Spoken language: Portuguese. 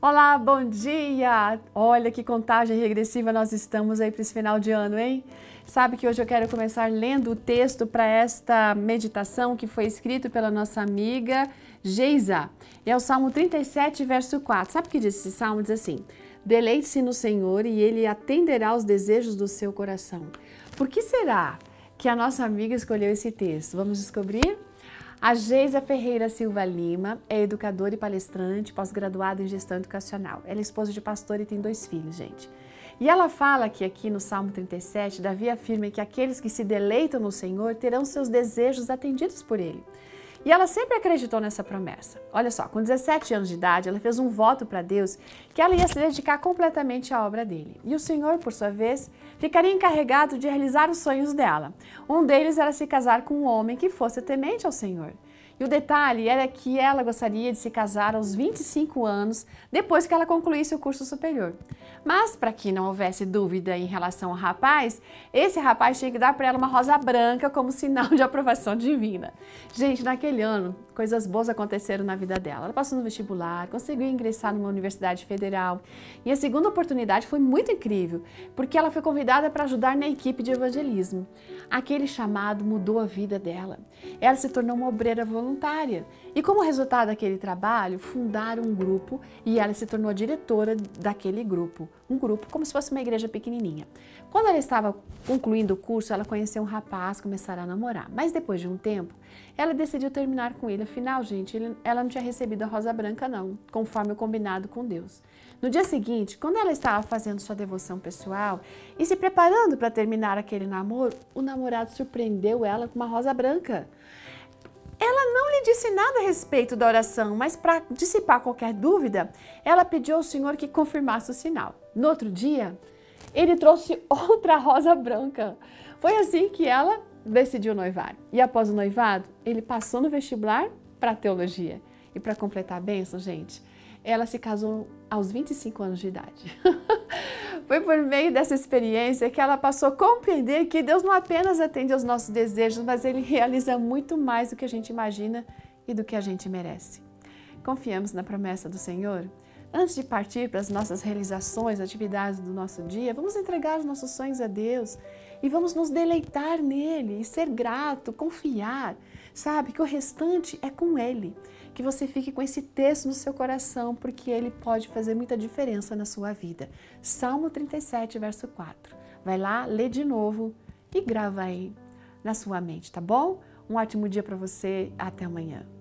Olá, bom dia! Olha que contagem regressiva nós estamos aí para esse final de ano, hein? Sabe que hoje eu quero começar lendo o texto para esta meditação que foi escrito pela nossa amiga Geisa. É o Salmo 37, verso 4. Sabe o que diz esse salmo? Diz assim: Deleite-se no Senhor e Ele atenderá aos desejos do seu coração. Por que será que a nossa amiga escolheu esse texto? Vamos descobrir? A Geisa Ferreira Silva Lima é educadora e palestrante, pós-graduada em gestão educacional. Ela é esposa de pastor e tem dois filhos, gente. E ela fala que aqui no Salmo 37, Davi afirma que aqueles que se deleitam no Senhor terão seus desejos atendidos por Ele. E ela sempre acreditou nessa promessa. Olha só, com 17 anos de idade, ela fez um voto para Deus que ela ia se dedicar completamente à obra dele. E o Senhor, por sua vez, ficaria encarregado de realizar os sonhos dela. Um deles era se casar com um homem que fosse temente ao Senhor. E o detalhe era que ela gostaria de se casar aos 25 anos, depois que ela concluísse o curso superior. Mas, para que não houvesse dúvida em relação ao rapaz, esse rapaz tinha que dar para ela uma rosa branca como sinal de aprovação divina. Gente, naquele ano, coisas boas aconteceram na vida dela. Ela passou no vestibular, conseguiu ingressar numa universidade federal. E a segunda oportunidade foi muito incrível, porque ela foi convidada para ajudar na equipe de evangelismo. Aquele chamado mudou a vida dela. Ela se tornou uma obreira voluntária voluntária. E como resultado daquele trabalho, fundaram um grupo e ela se tornou diretora daquele grupo. Um grupo como se fosse uma igreja pequenininha. Quando ela estava concluindo o curso, ela conheceu um rapaz, começaram a namorar. Mas depois de um tempo, ela decidiu terminar com ele. Afinal, gente, ela não tinha recebido a rosa branca não, conforme o combinado com Deus. No dia seguinte, quando ela estava fazendo sua devoção pessoal e se preparando para terminar aquele namoro, o namorado surpreendeu ela com uma rosa branca. Ela não lhe disse nada a respeito da oração, mas para dissipar qualquer dúvida, ela pediu ao Senhor que confirmasse o sinal. No outro dia, ele trouxe outra rosa branca. Foi assim que ela decidiu noivar. E após o noivado, ele passou no vestibular para teologia. E para completar a bênção, gente, ela se casou aos 25 anos de idade. Foi por meio dessa experiência que ela passou a compreender que Deus não apenas atende aos nossos desejos, mas Ele realiza muito mais do que a gente imagina e do que a gente merece. Confiamos na promessa do Senhor? Antes de partir para as nossas realizações, atividades do nosso dia, vamos entregar os nossos sonhos a Deus e vamos nos deleitar nele e ser grato, confiar, sabe que o restante é com Ele. Que você fique com esse texto no seu coração, porque ele pode fazer muita diferença na sua vida. Salmo 37, verso 4. Vai lá, lê de novo e grava aí na sua mente, tá bom? Um ótimo dia para você, até amanhã.